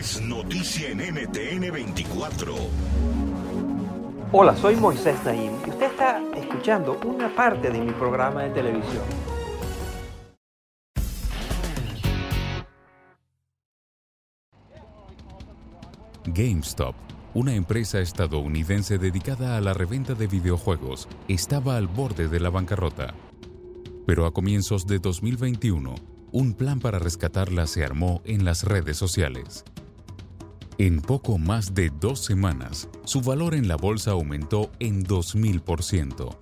Es noticia en NTN 24. Hola, soy Moisés Naim y usted está escuchando una parte de mi programa de televisión. GameStop, una empresa estadounidense dedicada a la reventa de videojuegos, estaba al borde de la bancarrota. Pero a comienzos de 2021, un plan para rescatarla se armó en las redes sociales. En poco más de dos semanas, su valor en la bolsa aumentó en 2.000%.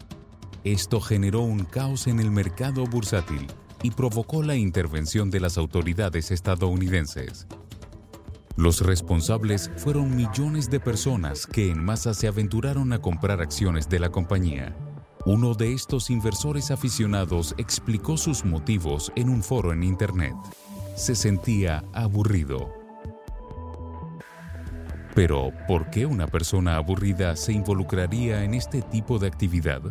Esto generó un caos en el mercado bursátil y provocó la intervención de las autoridades estadounidenses. Los responsables fueron millones de personas que en masa se aventuraron a comprar acciones de la compañía. Uno de estos inversores aficionados explicó sus motivos en un foro en Internet. Se sentía aburrido. Pero, ¿por qué una persona aburrida se involucraría en este tipo de actividad?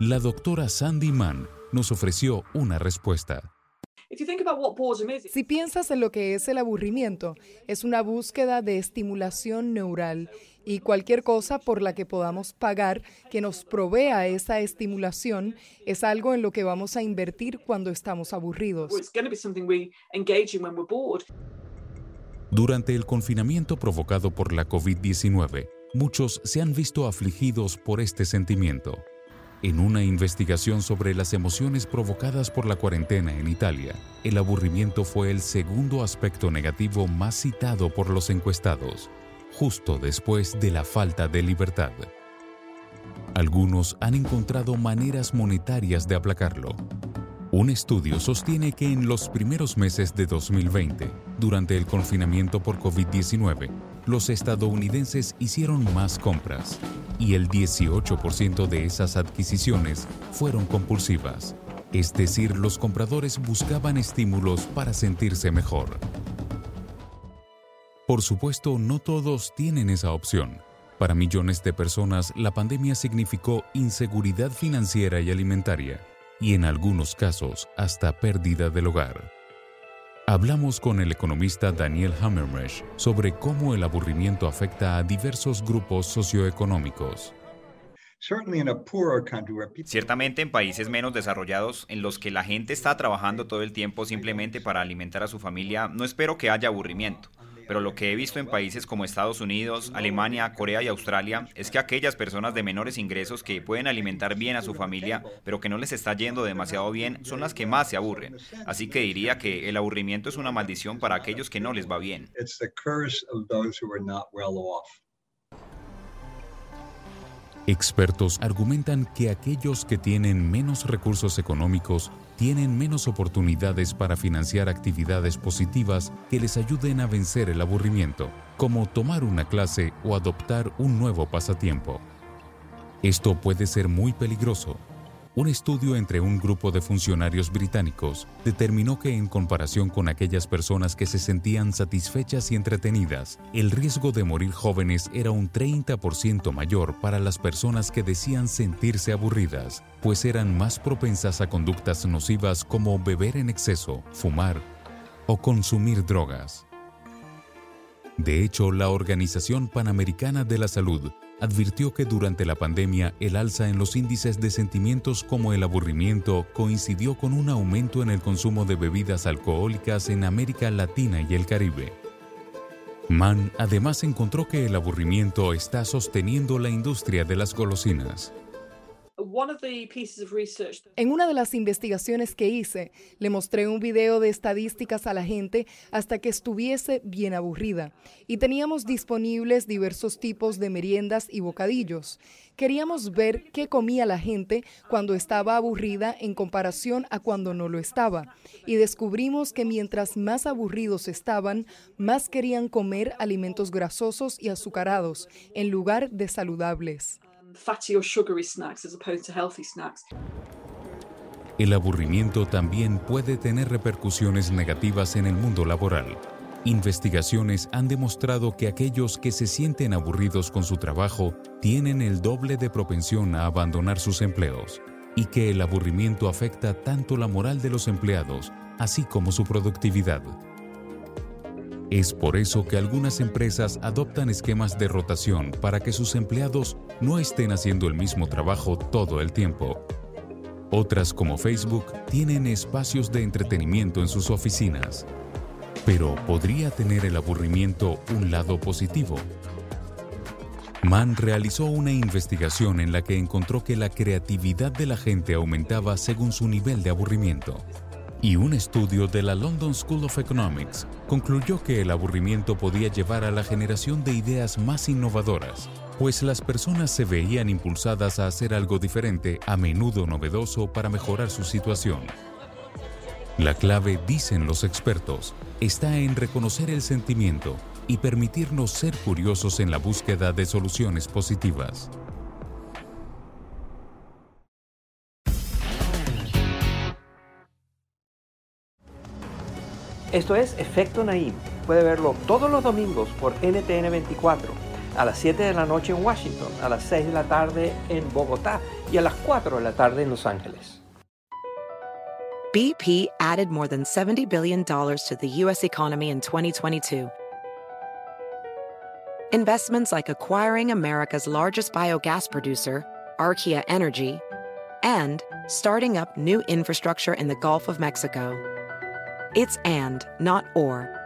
La doctora Sandy Mann nos ofreció una respuesta. Si piensas en lo que es el aburrimiento, es una búsqueda de estimulación neural y cualquier cosa por la que podamos pagar que nos provea esa estimulación es algo en lo que vamos a invertir cuando estamos aburridos. Durante el confinamiento provocado por la COVID-19, muchos se han visto afligidos por este sentimiento. En una investigación sobre las emociones provocadas por la cuarentena en Italia, el aburrimiento fue el segundo aspecto negativo más citado por los encuestados, justo después de la falta de libertad. Algunos han encontrado maneras monetarias de aplacarlo. Un estudio sostiene que en los primeros meses de 2020, durante el confinamiento por COVID-19, los estadounidenses hicieron más compras y el 18% de esas adquisiciones fueron compulsivas, es decir, los compradores buscaban estímulos para sentirse mejor. Por supuesto, no todos tienen esa opción. Para millones de personas, la pandemia significó inseguridad financiera y alimentaria, y en algunos casos hasta pérdida del hogar. Hablamos con el economista Daniel Hammermesh sobre cómo el aburrimiento afecta a diversos grupos socioeconómicos. Ciertamente en países menos desarrollados, en los que la gente está trabajando todo el tiempo simplemente para alimentar a su familia, no espero que haya aburrimiento pero lo que he visto en países como Estados Unidos, Alemania, Corea y Australia es que aquellas personas de menores ingresos que pueden alimentar bien a su familia, pero que no les está yendo demasiado bien, son las que más se aburren. Así que diría que el aburrimiento es una maldición para aquellos que no les va bien. Expertos argumentan que aquellos que tienen menos recursos económicos tienen menos oportunidades para financiar actividades positivas que les ayuden a vencer el aburrimiento, como tomar una clase o adoptar un nuevo pasatiempo. Esto puede ser muy peligroso un estudio entre un grupo de funcionarios británicos determinó que en comparación con aquellas personas que se sentían satisfechas y entretenidas, el riesgo de morir jóvenes era un 30% mayor para las personas que decían sentirse aburridas, pues eran más propensas a conductas nocivas como beber en exceso, fumar o consumir drogas. De hecho, la Organización Panamericana de la Salud advirtió que durante la pandemia el alza en los índices de sentimientos como el aburrimiento coincidió con un aumento en el consumo de bebidas alcohólicas en América Latina y el Caribe. Mann además encontró que el aburrimiento está sosteniendo la industria de las golosinas. En una de las investigaciones que hice, le mostré un video de estadísticas a la gente hasta que estuviese bien aburrida. Y teníamos disponibles diversos tipos de meriendas y bocadillos. Queríamos ver qué comía la gente cuando estaba aburrida en comparación a cuando no lo estaba. Y descubrimos que mientras más aburridos estaban, más querían comer alimentos grasosos y azucarados en lugar de saludables fatty or sugary snacks as opposed to healthy snacks. El aburrimiento también puede tener repercusiones negativas en el mundo laboral. Investigaciones han demostrado que aquellos que se sienten aburridos con su trabajo tienen el doble de propensión a abandonar sus empleos y que el aburrimiento afecta tanto la moral de los empleados así como su productividad. Es por eso que algunas empresas adoptan esquemas de rotación para que sus empleados no estén haciendo el mismo trabajo todo el tiempo. Otras como Facebook tienen espacios de entretenimiento en sus oficinas. Pero ¿podría tener el aburrimiento un lado positivo? Mann realizó una investigación en la que encontró que la creatividad de la gente aumentaba según su nivel de aburrimiento. Y un estudio de la London School of Economics concluyó que el aburrimiento podía llevar a la generación de ideas más innovadoras, pues las personas se veían impulsadas a hacer algo diferente, a menudo novedoso, para mejorar su situación. La clave, dicen los expertos, está en reconocer el sentimiento y permitirnos ser curiosos en la búsqueda de soluciones positivas. Esto es Efecto Naim. Puede verlo todos los domingos por NTN 24, a las 7 de la noche en Washington, a las 6 de la tarde en Bogotá y a las 4 de la tarde en Los Ángeles. BP added more than $70 billion to the U.S. economy in 2022. Investments like acquiring America's largest biogas producer, Archaea Energy, and starting up new infrastructure in the Gulf of Mexico. It's and, not or.